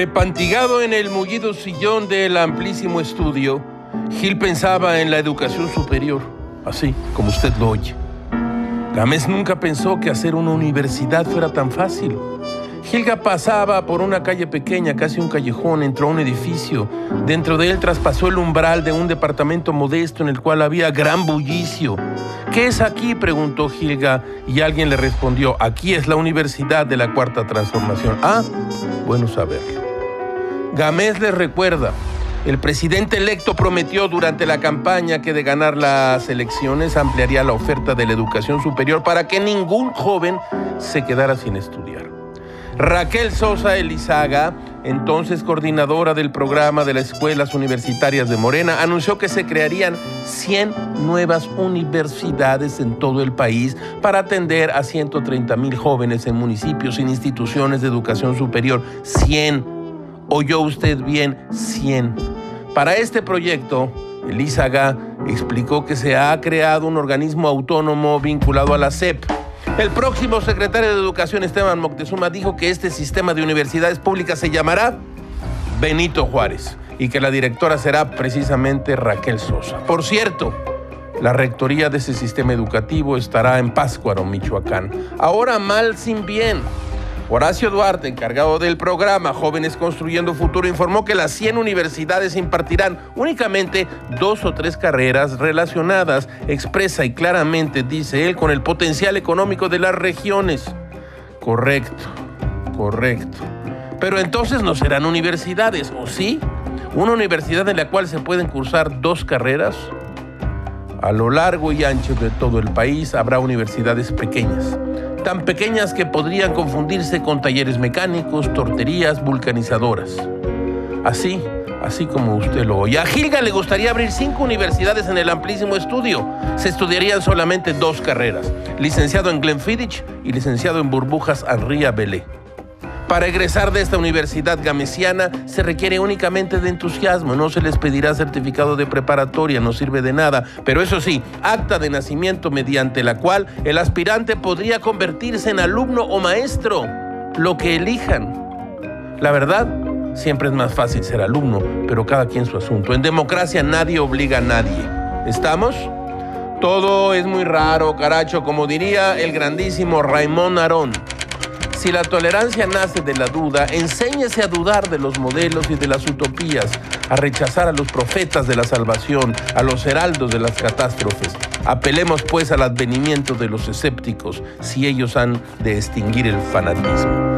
Empantigado en el mullido sillón del amplísimo estudio, Gil pensaba en la educación superior, así como usted lo oye. Gámez nunca pensó que hacer una universidad fuera tan fácil. Gilga pasaba por una calle pequeña, casi un callejón, entró a un edificio. Dentro de él traspasó el umbral de un departamento modesto en el cual había gran bullicio. ¿Qué es aquí? preguntó Gilga y alguien le respondió, aquí es la Universidad de la Cuarta Transformación. Ah, bueno saberlo. Gámez les recuerda, el presidente electo prometió durante la campaña que de ganar las elecciones ampliaría la oferta de la educación superior para que ningún joven se quedara sin estudiar. Raquel Sosa Elizaga, entonces coordinadora del programa de las escuelas universitarias de Morena, anunció que se crearían 100 nuevas universidades en todo el país para atender a 130 mil jóvenes en municipios sin instituciones de educación superior. 100. Oyó usted bien, 100. Para este proyecto, Elizaga explicó que se ha creado un organismo autónomo vinculado a la SEP. El próximo secretario de Educación, Esteban Moctezuma, dijo que este sistema de universidades públicas se llamará Benito Juárez y que la directora será precisamente Raquel Sosa. Por cierto, la rectoría de ese sistema educativo estará en Páscuaro, Michoacán. Ahora mal sin bien. Horacio Duarte, encargado del programa Jóvenes Construyendo Futuro, informó que las 100 universidades impartirán únicamente dos o tres carreras relacionadas, expresa y claramente, dice él, con el potencial económico de las regiones. Correcto, correcto. Pero entonces no serán universidades, ¿o sí? ¿Una universidad en la cual se pueden cursar dos carreras? A lo largo y ancho de todo el país habrá universidades pequeñas tan pequeñas que podrían confundirse con talleres mecánicos, torterías, vulcanizadoras. Así, así como usted lo oye. A Gilga le gustaría abrir cinco universidades en el amplísimo estudio. Se estudiarían solamente dos carreras, licenciado en Glenfiddich y licenciado en burbujas Henri Belé. Para egresar de esta universidad gamesiana se requiere únicamente de entusiasmo, no se les pedirá certificado de preparatoria, no sirve de nada, pero eso sí, acta de nacimiento mediante la cual el aspirante podría convertirse en alumno o maestro, lo que elijan. La verdad, siempre es más fácil ser alumno, pero cada quien su asunto. En democracia nadie obliga a nadie. ¿Estamos? Todo es muy raro, caracho, como diría el grandísimo Raymond Arón. Si la tolerancia nace de la duda, enséñese a dudar de los modelos y de las utopías, a rechazar a los profetas de la salvación, a los heraldos de las catástrofes. Apelemos pues al advenimiento de los escépticos, si ellos han de extinguir el fanatismo.